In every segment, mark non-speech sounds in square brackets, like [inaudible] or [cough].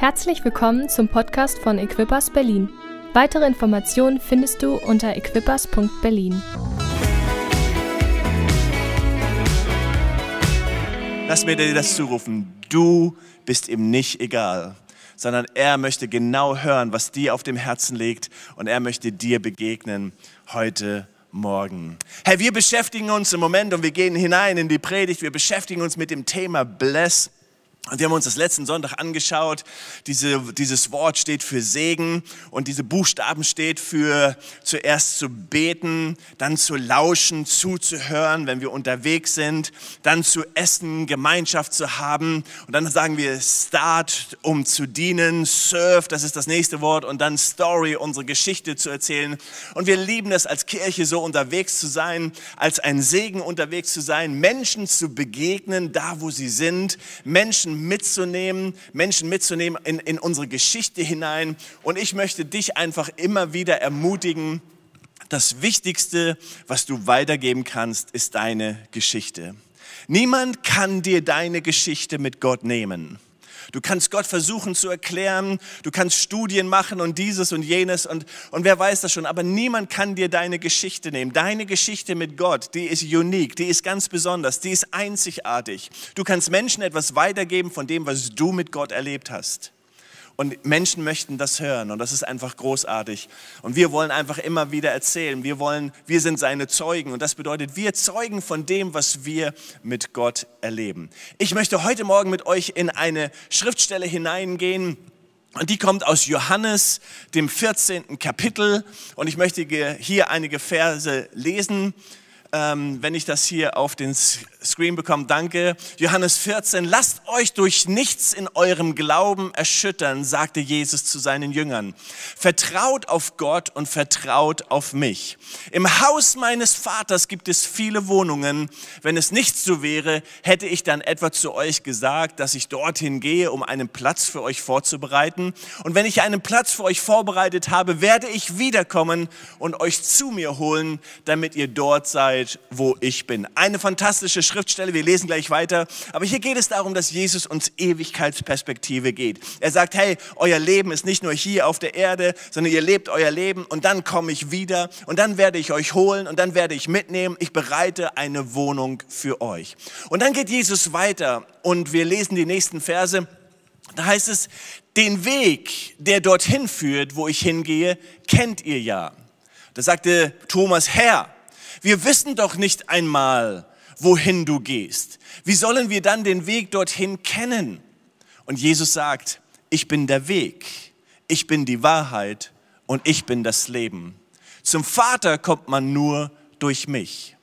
Herzlich willkommen zum Podcast von Equippers Berlin. Weitere Informationen findest du unter equippers.berlin. Lass mir dir das zurufen. Du bist ihm nicht egal, sondern er möchte genau hören, was dir auf dem Herzen liegt und er möchte dir begegnen heute Morgen. Hey, wir beschäftigen uns im Moment und wir gehen hinein in die Predigt. Wir beschäftigen uns mit dem Thema Bless. Und wir haben uns das letzten Sonntag angeschaut. Diese, dieses Wort steht für Segen und diese Buchstaben steht für zuerst zu beten, dann zu lauschen, zuzuhören, wenn wir unterwegs sind, dann zu essen, Gemeinschaft zu haben und dann sagen wir Start, um zu dienen, Serve, das ist das nächste Wort und dann Story, unsere Geschichte zu erzählen. Und wir lieben es als Kirche so unterwegs zu sein, als ein Segen unterwegs zu sein, Menschen zu begegnen, da wo sie sind, Menschen mitzunehmen, Menschen mitzunehmen in, in unsere Geschichte hinein. Und ich möchte dich einfach immer wieder ermutigen, das Wichtigste, was du weitergeben kannst, ist deine Geschichte. Niemand kann dir deine Geschichte mit Gott nehmen. Du kannst Gott versuchen zu erklären, du kannst Studien machen und dieses und jenes und, und wer weiß das schon, aber niemand kann dir deine Geschichte nehmen. Deine Geschichte mit Gott, die ist unique, die ist ganz besonders, die ist einzigartig. Du kannst Menschen etwas weitergeben von dem, was du mit Gott erlebt hast. Und Menschen möchten das hören und das ist einfach großartig. Und wir wollen einfach immer wieder erzählen. Wir wollen, wir sind seine Zeugen und das bedeutet, wir zeugen von dem, was wir mit Gott erleben. Ich möchte heute Morgen mit euch in eine Schriftstelle hineingehen. Und die kommt aus Johannes, dem 14. Kapitel. Und ich möchte hier einige Verse lesen. Ähm, wenn ich das hier auf den Screen bekomme, danke. Johannes 14, lasst euch durch nichts in eurem Glauben erschüttern, sagte Jesus zu seinen Jüngern. Vertraut auf Gott und vertraut auf mich. Im Haus meines Vaters gibt es viele Wohnungen. Wenn es nicht so wäre, hätte ich dann etwa zu euch gesagt, dass ich dorthin gehe, um einen Platz für euch vorzubereiten. Und wenn ich einen Platz für euch vorbereitet habe, werde ich wiederkommen und euch zu mir holen, damit ihr dort seid seid, wo ich bin. Eine fantastische Schriftstelle, wir lesen gleich weiter. Aber hier geht es darum, dass Jesus uns Ewigkeitsperspektive geht. Er sagt, hey, euer Leben ist nicht nur hier auf der Erde, sondern ihr lebt euer Leben und dann komme ich wieder und dann werde ich euch holen und dann werde ich mitnehmen. Ich bereite eine Wohnung für euch. Und dann geht Jesus weiter und wir lesen die nächsten Verse. Da heißt es, den Weg, der dorthin führt, wo ich hingehe, kennt ihr ja. Da sagte Thomas, Herr, wir wissen doch nicht einmal, wohin du gehst. Wie sollen wir dann den Weg dorthin kennen? Und Jesus sagt, ich bin der Weg, ich bin die Wahrheit und ich bin das Leben. Zum Vater kommt man nur durch mich.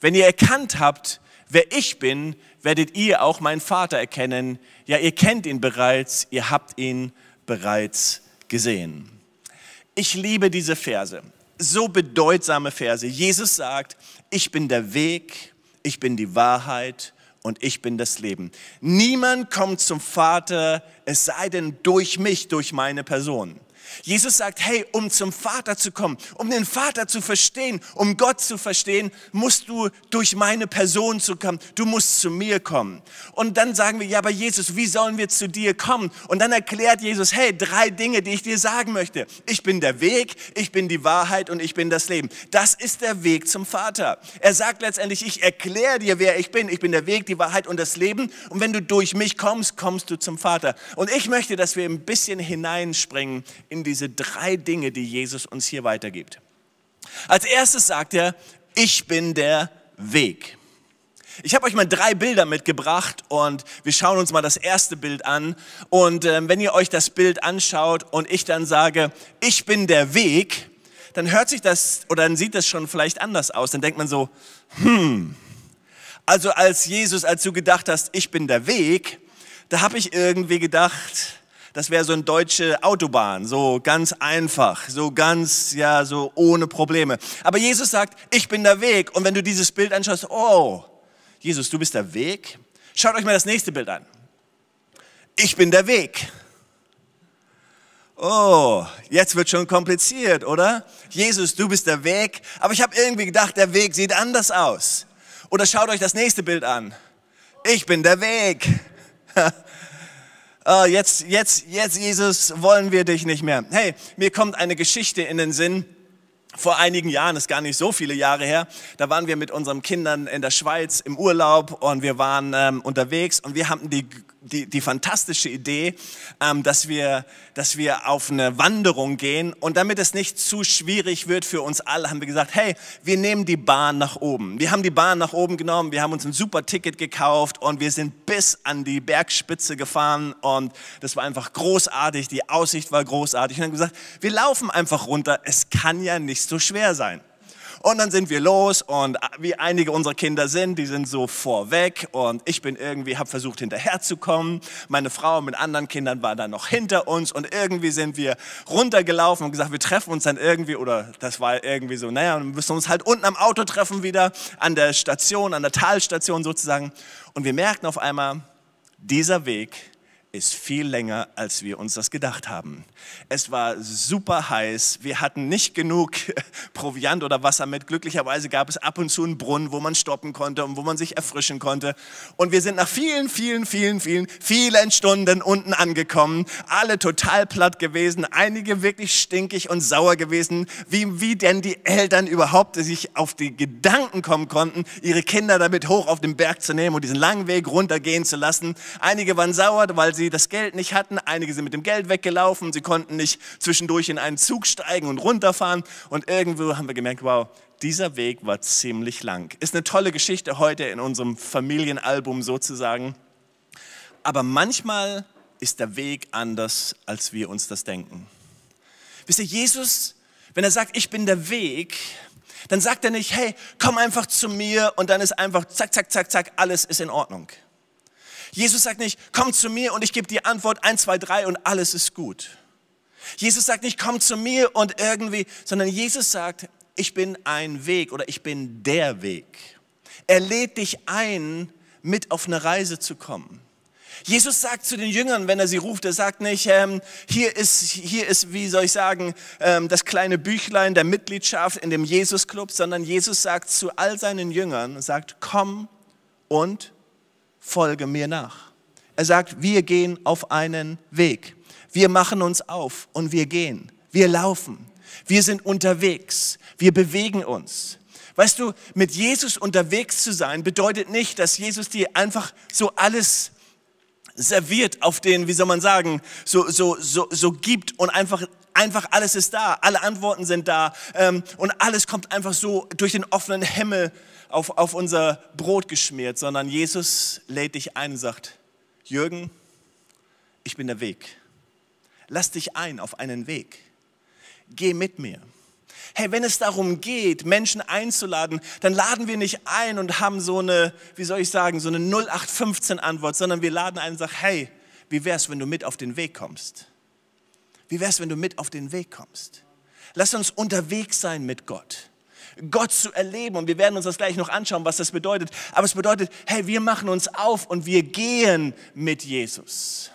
Wenn ihr erkannt habt, wer ich bin, werdet ihr auch meinen Vater erkennen. Ja, ihr kennt ihn bereits, ihr habt ihn bereits gesehen. Ich liebe diese Verse so bedeutsame Verse. Jesus sagt, ich bin der Weg, ich bin die Wahrheit und ich bin das Leben. Niemand kommt zum Vater, es sei denn durch mich, durch meine Person. Jesus sagt, hey, um zum Vater zu kommen, um den Vater zu verstehen, um Gott zu verstehen, musst du durch meine Person zu kommen. Du musst zu mir kommen. Und dann sagen wir, ja, aber Jesus, wie sollen wir zu dir kommen? Und dann erklärt Jesus, hey, drei Dinge, die ich dir sagen möchte. Ich bin der Weg, ich bin die Wahrheit und ich bin das Leben. Das ist der Weg zum Vater. Er sagt letztendlich, ich erkläre dir, wer ich bin. Ich bin der Weg, die Wahrheit und das Leben. Und wenn du durch mich kommst, kommst du zum Vater. Und ich möchte, dass wir ein bisschen hineinspringen in diese drei Dinge, die Jesus uns hier weitergibt. Als erstes sagt er, ich bin der Weg. Ich habe euch mal drei Bilder mitgebracht und wir schauen uns mal das erste Bild an. Und äh, wenn ihr euch das Bild anschaut und ich dann sage, ich bin der Weg, dann hört sich das oder dann sieht das schon vielleicht anders aus. Dann denkt man so, hm, also als Jesus, als du gedacht hast, ich bin der Weg, da habe ich irgendwie gedacht, das wäre so eine deutsche Autobahn, so ganz einfach, so ganz, ja, so ohne Probleme. Aber Jesus sagt, ich bin der Weg. Und wenn du dieses Bild anschaust, oh, Jesus, du bist der Weg. Schaut euch mal das nächste Bild an. Ich bin der Weg. Oh, jetzt wird schon kompliziert, oder? Jesus, du bist der Weg. Aber ich habe irgendwie gedacht, der Weg sieht anders aus. Oder schaut euch das nächste Bild an. Ich bin der Weg. [laughs] oh, jetzt, jetzt, jetzt, Jesus, wollen wir dich nicht mehr. Hey, mir kommt eine Geschichte in den Sinn. Vor einigen Jahren, ist gar nicht so viele Jahre her, da waren wir mit unseren Kindern in der Schweiz im Urlaub und wir waren ähm, unterwegs und wir haben die die, die fantastische Idee, ähm, dass, wir, dass wir auf eine Wanderung gehen. Und damit es nicht zu schwierig wird für uns alle, haben wir gesagt, hey, wir nehmen die Bahn nach oben. Wir haben die Bahn nach oben genommen, wir haben uns ein super Ticket gekauft und wir sind bis an die Bergspitze gefahren. Und das war einfach großartig, die Aussicht war großartig. Und haben gesagt, wir laufen einfach runter, es kann ja nicht so schwer sein. Und dann sind wir los und wie einige unserer Kinder sind, die sind so vorweg und ich bin irgendwie, habe versucht hinterherzukommen. Meine Frau mit anderen Kindern war dann noch hinter uns und irgendwie sind wir runtergelaufen und gesagt, wir treffen uns dann irgendwie oder das war irgendwie so, naja, wir müssen uns halt unten am Auto treffen wieder an der Station, an der Talstation sozusagen. Und wir merken auf einmal, dieser Weg ist viel länger, als wir uns das gedacht haben. Es war super heiß, wir hatten nicht genug Proviant oder Wasser mit. Glücklicherweise gab es ab und zu einen Brunnen, wo man stoppen konnte und wo man sich erfrischen konnte. Und wir sind nach vielen, vielen, vielen, vielen, vielen Stunden unten angekommen. Alle total platt gewesen, einige wirklich stinkig und sauer gewesen, wie, wie denn die Eltern überhaupt sich auf die Gedanken kommen konnten, ihre Kinder damit hoch auf den Berg zu nehmen und diesen langen Weg runtergehen zu lassen. Einige waren sauer, weil sie das Geld nicht hatten. Einige sind mit dem Geld weggelaufen. Sie konnten nicht zwischendurch in einen Zug steigen und runterfahren. Und irgendwo haben wir gemerkt, wow, dieser Weg war ziemlich lang. Ist eine tolle Geschichte heute in unserem Familienalbum sozusagen. Aber manchmal ist der Weg anders, als wir uns das denken. Wisst ihr, Jesus, wenn er sagt, ich bin der Weg, dann sagt er nicht, hey, komm einfach zu mir und dann ist einfach zack, zack, zack, zack, alles ist in Ordnung. Jesus sagt nicht, komm zu mir und ich gebe die Antwort 1, 2, 3 und alles ist gut. Jesus sagt nicht, komm zu mir und irgendwie, sondern Jesus sagt, ich bin ein Weg oder ich bin der Weg. Er lädt dich ein, mit auf eine Reise zu kommen. Jesus sagt zu den Jüngern, wenn er sie ruft, er sagt nicht, ähm, hier, ist, hier ist, wie soll ich sagen, ähm, das kleine Büchlein der Mitgliedschaft in dem Jesus-Club, sondern Jesus sagt zu all seinen Jüngern, sagt, komm und folge mir nach. Er sagt, wir gehen auf einen Weg. Wir machen uns auf und wir gehen. Wir laufen. Wir sind unterwegs. Wir bewegen uns. Weißt du, mit Jesus unterwegs zu sein bedeutet nicht, dass Jesus dir einfach so alles serviert auf den, wie soll man sagen, so, so, so, so gibt und einfach, einfach alles ist da. Alle Antworten sind da ähm, und alles kommt einfach so durch den offenen Himmel auf, auf unser Brot geschmiert, sondern Jesus lädt dich ein und sagt, Jürgen, ich bin der Weg. Lass dich ein auf einen Weg. Geh mit mir. Hey, wenn es darum geht, Menschen einzuladen, dann laden wir nicht ein und haben so eine, wie soll ich sagen, so eine 0815 Antwort, sondern wir laden ein und sagen, hey, wie wär's, wenn du mit auf den Weg kommst? Wie wär's, wenn du mit auf den Weg kommst? Lass uns unterwegs sein mit Gott. Gott zu erleben. Und wir werden uns das gleich noch anschauen, was das bedeutet. Aber es bedeutet, hey, wir machen uns auf und wir gehen mit Jesus.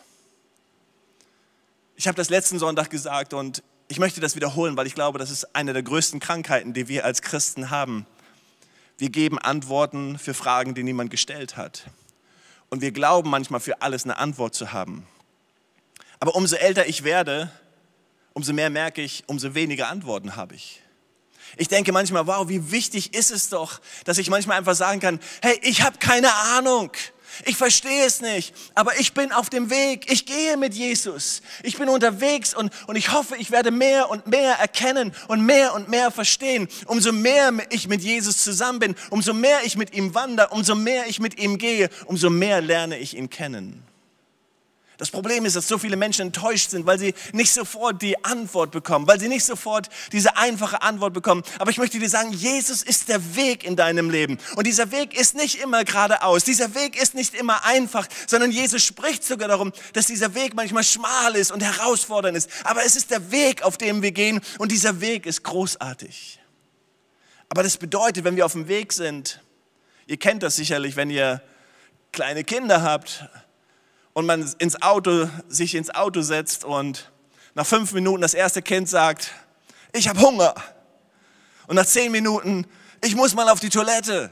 Ich habe das letzten Sonntag gesagt und ich möchte das wiederholen, weil ich glaube, das ist eine der größten Krankheiten, die wir als Christen haben. Wir geben Antworten für Fragen, die niemand gestellt hat. Und wir glauben manchmal für alles eine Antwort zu haben. Aber umso älter ich werde, umso mehr merke ich, umso weniger Antworten habe ich. Ich denke manchmal, wow, wie wichtig ist es doch, dass ich manchmal einfach sagen kann, hey, ich habe keine Ahnung. Ich verstehe es nicht, aber ich bin auf dem Weg. Ich gehe mit Jesus. Ich bin unterwegs und, und ich hoffe, ich werde mehr und mehr erkennen und mehr und mehr verstehen. Umso mehr ich mit Jesus zusammen bin, umso mehr ich mit ihm wandere, umso mehr ich mit ihm gehe, umso mehr lerne ich ihn kennen. Das Problem ist, dass so viele Menschen enttäuscht sind, weil sie nicht sofort die Antwort bekommen, weil sie nicht sofort diese einfache Antwort bekommen. Aber ich möchte dir sagen, Jesus ist der Weg in deinem Leben. Und dieser Weg ist nicht immer geradeaus. Dieser Weg ist nicht immer einfach, sondern Jesus spricht sogar darum, dass dieser Weg manchmal schmal ist und herausfordernd ist. Aber es ist der Weg, auf dem wir gehen. Und dieser Weg ist großartig. Aber das bedeutet, wenn wir auf dem Weg sind, ihr kennt das sicherlich, wenn ihr kleine Kinder habt, und man ins Auto, sich ins Auto setzt und nach fünf Minuten das erste Kind sagt, ich habe Hunger. Und nach zehn Minuten, ich muss mal auf die Toilette.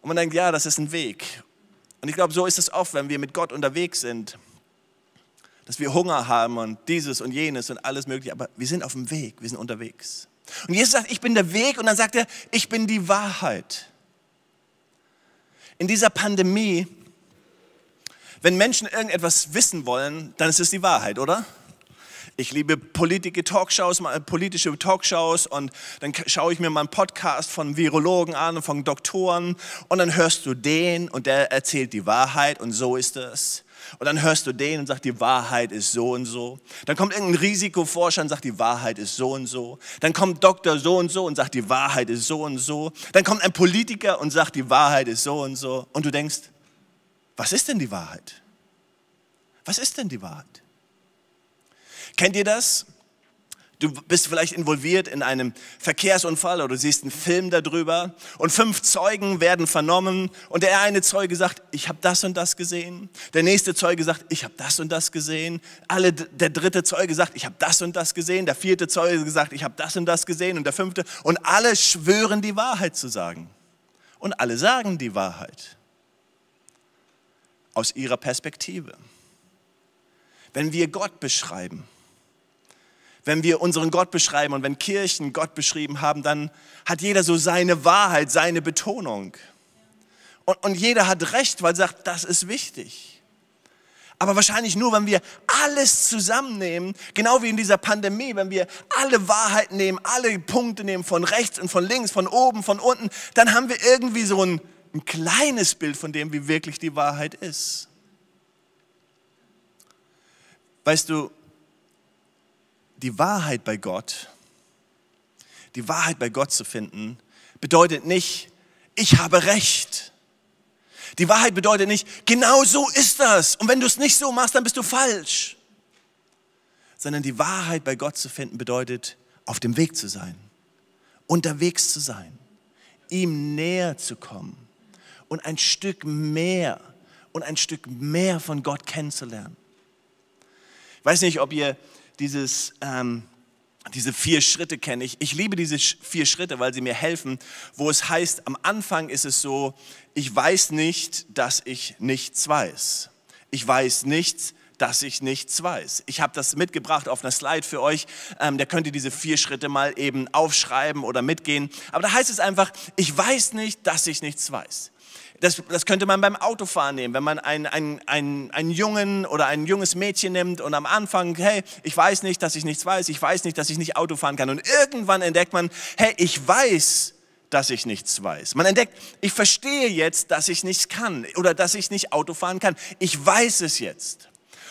Und man denkt, ja, das ist ein Weg. Und ich glaube, so ist es oft, wenn wir mit Gott unterwegs sind. dass wir Hunger haben und dieses und jenes und alles mögliche, aber wir sind auf dem Weg, wir sind unterwegs. Und Jesus sagt, ich bin der Weg und dann sagt er, ich bin die Wahrheit. In dieser Pandemie, wenn Menschen irgendetwas wissen wollen, dann ist es die Wahrheit, oder? Ich liebe politische Talkshows, politische Talkshows und dann schaue ich mir mal einen Podcast von Virologen an und von Doktoren und dann hörst du den und der erzählt die Wahrheit und so ist es. Und dann hörst du den und sagt, die Wahrheit ist so und so. Dann kommt irgendein Risikoforscher und sagt, die Wahrheit ist so und so. Dann kommt Doktor so und so und sagt, die Wahrheit ist so und so. Dann kommt ein Politiker und sagt, die Wahrheit ist so und so. Und du denkst, was ist denn die Wahrheit? Was ist denn die Wahrheit? Kennt ihr das? Du bist vielleicht involviert in einem Verkehrsunfall oder du siehst einen Film darüber und fünf Zeugen werden vernommen und der eine Zeuge sagt, ich habe das und das gesehen. Der nächste Zeuge sagt, ich habe das und das gesehen. Alle, der dritte Zeuge sagt, ich habe das und das gesehen. Der vierte Zeuge sagt, ich habe das und das gesehen. Und der fünfte. Und alle schwören die Wahrheit zu sagen. Und alle sagen die Wahrheit aus ihrer Perspektive. Wenn wir Gott beschreiben, wenn wir unseren Gott beschreiben und wenn Kirchen Gott beschrieben haben, dann hat jeder so seine Wahrheit, seine Betonung. Und, und jeder hat recht, weil er sagt, das ist wichtig. Aber wahrscheinlich nur, wenn wir alles zusammennehmen, genau wie in dieser Pandemie, wenn wir alle Wahrheiten nehmen, alle Punkte nehmen, von rechts und von links, von oben, von unten, dann haben wir irgendwie so ein, ein kleines Bild von dem, wie wirklich die Wahrheit ist. Weißt du, die Wahrheit bei Gott, die Wahrheit bei Gott zu finden, bedeutet nicht, ich habe Recht. Die Wahrheit bedeutet nicht, genau so ist das. Und wenn du es nicht so machst, dann bist du falsch. Sondern die Wahrheit bei Gott zu finden bedeutet, auf dem Weg zu sein, unterwegs zu sein, ihm näher zu kommen und ein Stück mehr und ein Stück mehr von Gott kennenzulernen. Ich weiß nicht, ob ihr dieses, ähm, diese vier Schritte kenne ich. Ich liebe diese vier Schritte, weil sie mir helfen, wo es heißt, am Anfang ist es so, ich weiß nicht, dass ich nichts weiß. Ich weiß nichts, dass ich nichts weiß. Ich habe das mitgebracht auf einer Slide für euch. Ähm, da könnt ihr diese vier Schritte mal eben aufschreiben oder mitgehen. Aber da heißt es einfach, ich weiß nicht, dass ich nichts weiß. Das, das könnte man beim Autofahren nehmen, wenn man einen, einen, einen, Jungen oder ein junges Mädchen nimmt und am Anfang, hey, ich weiß nicht, dass ich nichts weiß, ich weiß nicht, dass ich nicht Auto fahren kann. Und irgendwann entdeckt man, hey, ich weiß, dass ich nichts weiß. Man entdeckt, ich verstehe jetzt, dass ich nichts kann oder dass ich nicht Auto fahren kann. Ich weiß es jetzt.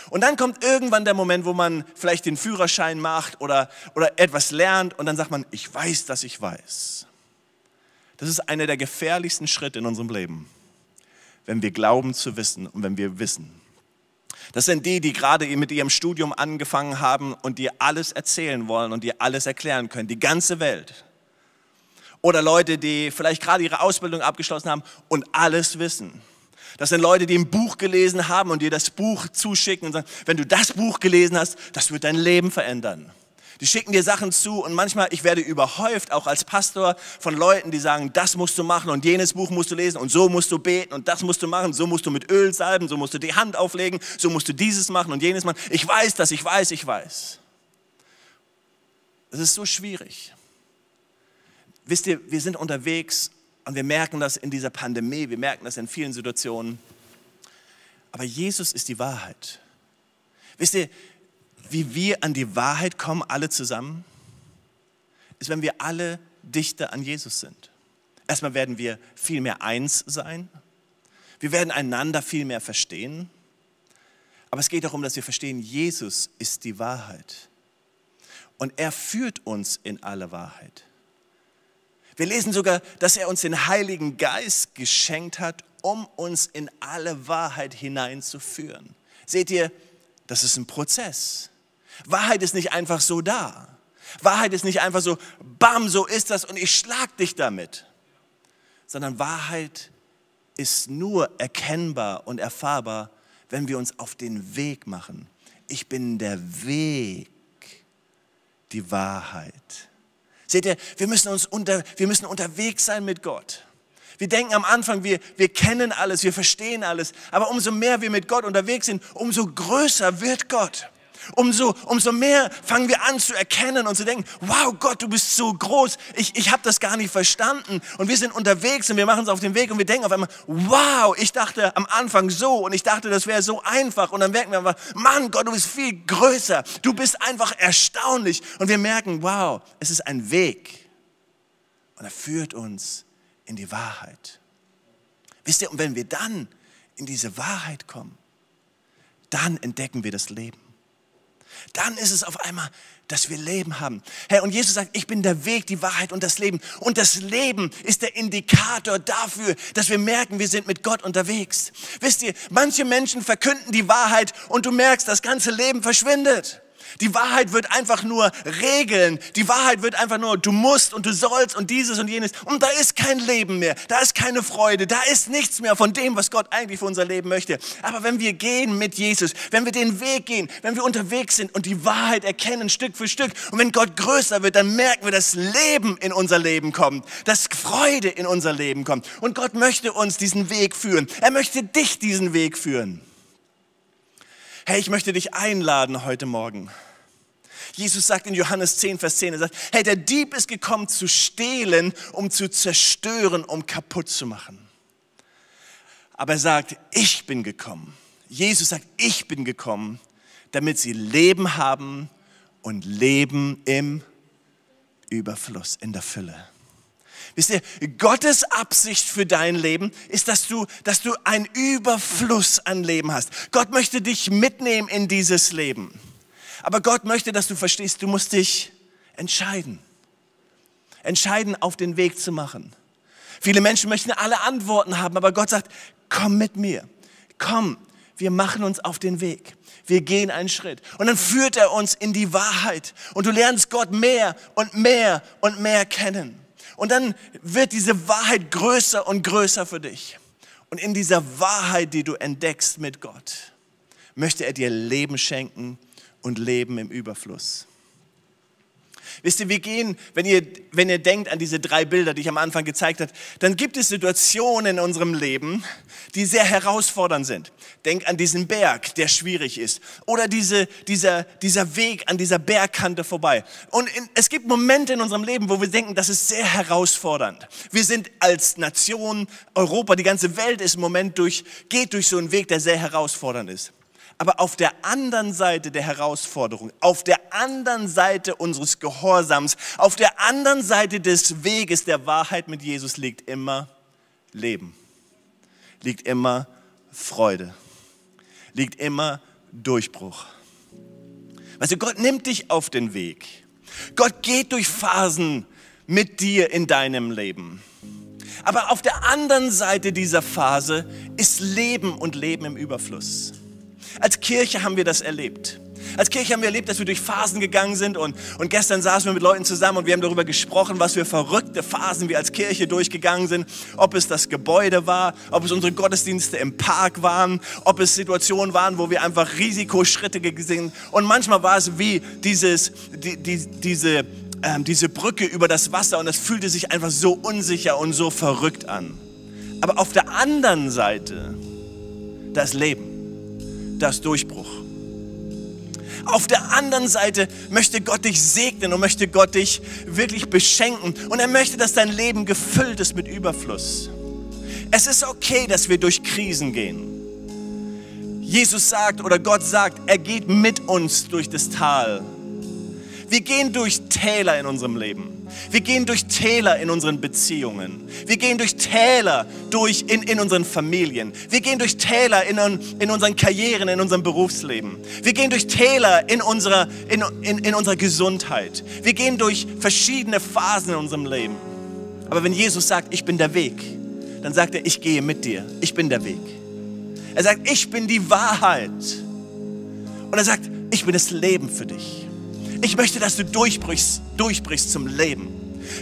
Und dann kommt irgendwann der Moment, wo man vielleicht den Führerschein macht oder, oder etwas lernt und dann sagt man, ich weiß, dass ich weiß. Das ist einer der gefährlichsten Schritte in unserem Leben wenn wir glauben zu wissen und wenn wir wissen. Das sind die, die gerade mit ihrem Studium angefangen haben und dir alles erzählen wollen und dir alles erklären können, die ganze Welt. Oder Leute, die vielleicht gerade ihre Ausbildung abgeschlossen haben und alles wissen. Das sind Leute, die ein Buch gelesen haben und dir das Buch zuschicken und sagen, wenn du das Buch gelesen hast, das wird dein Leben verändern. Die schicken dir Sachen zu und manchmal, ich werde überhäuft, auch als Pastor, von Leuten, die sagen, das musst du machen und jenes Buch musst du lesen und so musst du beten und das musst du machen, so musst du mit Öl salben, so musst du die Hand auflegen, so musst du dieses machen und jenes machen. Ich weiß das, ich weiß, ich weiß. Es ist so schwierig. Wisst ihr, wir sind unterwegs und wir merken das in dieser Pandemie, wir merken das in vielen Situationen. Aber Jesus ist die Wahrheit. Wisst ihr, wie wir an die Wahrheit kommen, alle zusammen, ist, wenn wir alle dichter an Jesus sind. Erstmal werden wir viel mehr eins sein. Wir werden einander viel mehr verstehen. Aber es geht darum, dass wir verstehen, Jesus ist die Wahrheit. Und er führt uns in alle Wahrheit. Wir lesen sogar, dass er uns den Heiligen Geist geschenkt hat, um uns in alle Wahrheit hineinzuführen. Seht ihr, das ist ein Prozess. Wahrheit ist nicht einfach so da. Wahrheit ist nicht einfach so, bam, so ist das und ich schlag dich damit. Sondern Wahrheit ist nur erkennbar und erfahrbar, wenn wir uns auf den Weg machen. Ich bin der Weg, die Wahrheit. Seht ihr, wir müssen, uns unter, wir müssen unterwegs sein mit Gott. Wir denken am Anfang, wir, wir kennen alles, wir verstehen alles. Aber umso mehr wir mit Gott unterwegs sind, umso größer wird Gott. Umso, umso mehr fangen wir an zu erkennen und zu denken, wow Gott, du bist so groß, ich, ich habe das gar nicht verstanden. Und wir sind unterwegs und wir machen es auf den Weg und wir denken auf einmal, wow, ich dachte am Anfang so und ich dachte, das wäre so einfach. Und dann merken wir einfach, Mann Gott, du bist viel größer, du bist einfach erstaunlich. Und wir merken, wow, es ist ein Weg. Und er führt uns in die Wahrheit. Wisst ihr, und wenn wir dann in diese Wahrheit kommen, dann entdecken wir das Leben. Dann ist es auf einmal, dass wir Leben haben. Herr, und Jesus sagt, ich bin der Weg, die Wahrheit und das Leben. Und das Leben ist der Indikator dafür, dass wir merken, wir sind mit Gott unterwegs. Wisst ihr, manche Menschen verkünden die Wahrheit und du merkst, das ganze Leben verschwindet. Die Wahrheit wird einfach nur regeln. Die Wahrheit wird einfach nur, du musst und du sollst und dieses und jenes. Und da ist kein Leben mehr. Da ist keine Freude. Da ist nichts mehr von dem, was Gott eigentlich für unser Leben möchte. Aber wenn wir gehen mit Jesus, wenn wir den Weg gehen, wenn wir unterwegs sind und die Wahrheit erkennen Stück für Stück und wenn Gott größer wird, dann merken wir, dass Leben in unser Leben kommt, dass Freude in unser Leben kommt. Und Gott möchte uns diesen Weg führen. Er möchte dich diesen Weg führen. Hey, ich möchte dich einladen heute Morgen. Jesus sagt in Johannes 10, Vers 10, er sagt, hey, der Dieb ist gekommen zu stehlen, um zu zerstören, um kaputt zu machen. Aber er sagt, ich bin gekommen. Jesus sagt, ich bin gekommen, damit sie Leben haben und Leben im Überfluss, in der Fülle. Wisst ihr, Gottes Absicht für dein Leben ist, dass du, dass du einen Überfluss an Leben hast. Gott möchte dich mitnehmen in dieses Leben. Aber Gott möchte, dass du verstehst, du musst dich entscheiden. Entscheiden, auf den Weg zu machen. Viele Menschen möchten alle Antworten haben, aber Gott sagt, komm mit mir. Komm, wir machen uns auf den Weg. Wir gehen einen Schritt. Und dann führt er uns in die Wahrheit. Und du lernst Gott mehr und mehr und mehr kennen. Und dann wird diese Wahrheit größer und größer für dich. Und in dieser Wahrheit, die du entdeckst mit Gott, möchte er dir Leben schenken und Leben im Überfluss. Wisst ihr, wir gehen, wenn ihr, wenn ihr denkt an diese drei Bilder, die ich am Anfang gezeigt habe, dann gibt es Situationen in unserem Leben, die sehr herausfordernd sind. Denk an diesen Berg, der schwierig ist. Oder diese, dieser, dieser Weg an dieser Bergkante vorbei. Und in, es gibt Momente in unserem Leben, wo wir denken, das ist sehr herausfordernd. Wir sind als Nation, Europa, die ganze Welt ist im Moment durch, geht durch so einen Weg, der sehr herausfordernd ist. Aber auf der anderen Seite der Herausforderung, auf der anderen Seite unseres Gehorsams, auf der anderen Seite des Weges der Wahrheit mit Jesus liegt immer Leben, liegt immer Freude, liegt immer Durchbruch. Weißt du, Gott nimmt dich auf den Weg. Gott geht durch Phasen mit dir in deinem Leben. Aber auf der anderen Seite dieser Phase ist Leben und Leben im Überfluss. Als Kirche haben wir das erlebt. Als Kirche haben wir erlebt, dass wir durch Phasen gegangen sind und, und gestern saßen wir mit Leuten zusammen und wir haben darüber gesprochen, was für verrückte Phasen wir als Kirche durchgegangen sind. Ob es das Gebäude war, ob es unsere Gottesdienste im Park waren, ob es Situationen waren, wo wir einfach Risikoschritte gesehen Und manchmal war es wie dieses, die, die, diese, ähm, diese Brücke über das Wasser und es fühlte sich einfach so unsicher und so verrückt an. Aber auf der anderen Seite das Leben das Durchbruch. Auf der anderen Seite möchte Gott dich segnen und möchte Gott dich wirklich beschenken. Und er möchte, dass dein Leben gefüllt ist mit Überfluss. Es ist okay, dass wir durch Krisen gehen. Jesus sagt oder Gott sagt, er geht mit uns durch das Tal. Wir gehen durch Täler in unserem Leben. Wir gehen durch Täler in unseren Beziehungen. Wir gehen durch Täler durch in, in unseren Familien. Wir gehen durch Täler in, in unseren Karrieren, in unserem Berufsleben. Wir gehen durch Täler in unserer, in, in, in unserer Gesundheit. Wir gehen durch verschiedene Phasen in unserem Leben. Aber wenn Jesus sagt, ich bin der Weg, dann sagt er, ich gehe mit dir. Ich bin der Weg. Er sagt, ich bin die Wahrheit. Und er sagt, ich bin das Leben für dich. Ich möchte, dass du durchbrichst, durchbrichst zum Leben.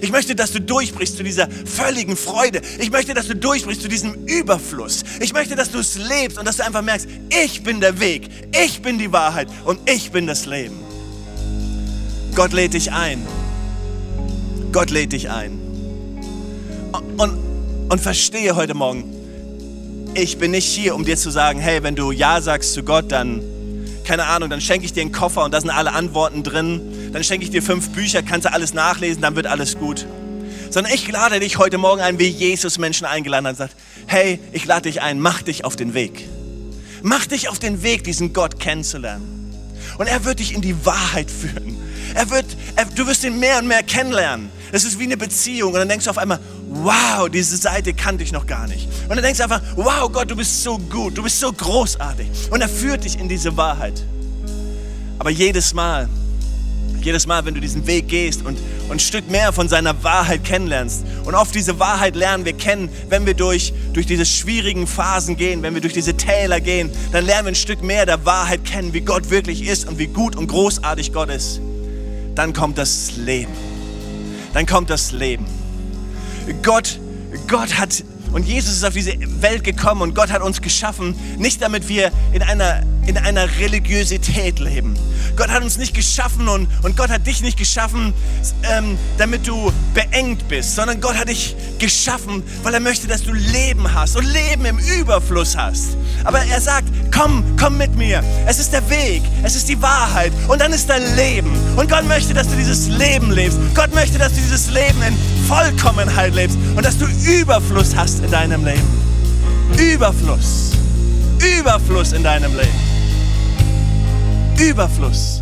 Ich möchte, dass du durchbrichst zu dieser völligen Freude. Ich möchte, dass du durchbrichst zu diesem Überfluss. Ich möchte, dass du es lebst und dass du einfach merkst, ich bin der Weg, ich bin die Wahrheit und ich bin das Leben. Gott lädt dich ein. Gott lädt dich ein. Und, und, und verstehe heute Morgen, ich bin nicht hier, um dir zu sagen, hey, wenn du Ja sagst zu Gott, dann, keine Ahnung, dann schenke ich dir einen Koffer und da sind alle Antworten drin. Dann schenke ich dir fünf Bücher, kannst du alles nachlesen, dann wird alles gut. Sondern ich lade dich heute Morgen ein, wie Jesus Menschen eingeladen hat und sagt, hey, ich lade dich ein, mach dich auf den Weg. Mach dich auf den Weg, diesen Gott kennenzulernen. Und er wird dich in die Wahrheit führen. Er wird, er, du wirst ihn mehr und mehr kennenlernen. Das ist wie eine Beziehung. Und dann denkst du auf einmal, wow, diese Seite kannte ich noch gar nicht. Und dann denkst du einfach, wow, Gott, du bist so gut, du bist so großartig. Und er führt dich in diese Wahrheit. Aber jedes Mal, jedes Mal, wenn du diesen Weg gehst und, und ein Stück mehr von seiner Wahrheit kennenlernst. Und oft diese Wahrheit lernen wir kennen, wenn wir durch, durch diese schwierigen Phasen gehen, wenn wir durch diese Täler gehen, dann lernen wir ein Stück mehr der Wahrheit kennen, wie Gott wirklich ist und wie gut und großartig Gott ist. Dann kommt das Leben. Dann kommt das Leben. Gott, Gott hat, und Jesus ist auf diese Welt gekommen und Gott hat uns geschaffen, nicht damit wir in einer, in einer Religiosität leben. Gott hat uns nicht geschaffen und, und Gott hat dich nicht geschaffen, ähm, damit du beengt bist, sondern Gott hat dich geschaffen, weil er möchte, dass du Leben hast und Leben im Überfluss hast. Aber er sagt, komm, komm mit mir. Es ist der Weg, es ist die Wahrheit und dann ist dein Leben. Und Gott möchte, dass du dieses Leben lebst. Gott möchte, dass du dieses Leben in Vollkommenheit lebst und dass du Überfluss hast in deinem Leben. Überfluss. Überfluss in deinem Leben. Überfluss.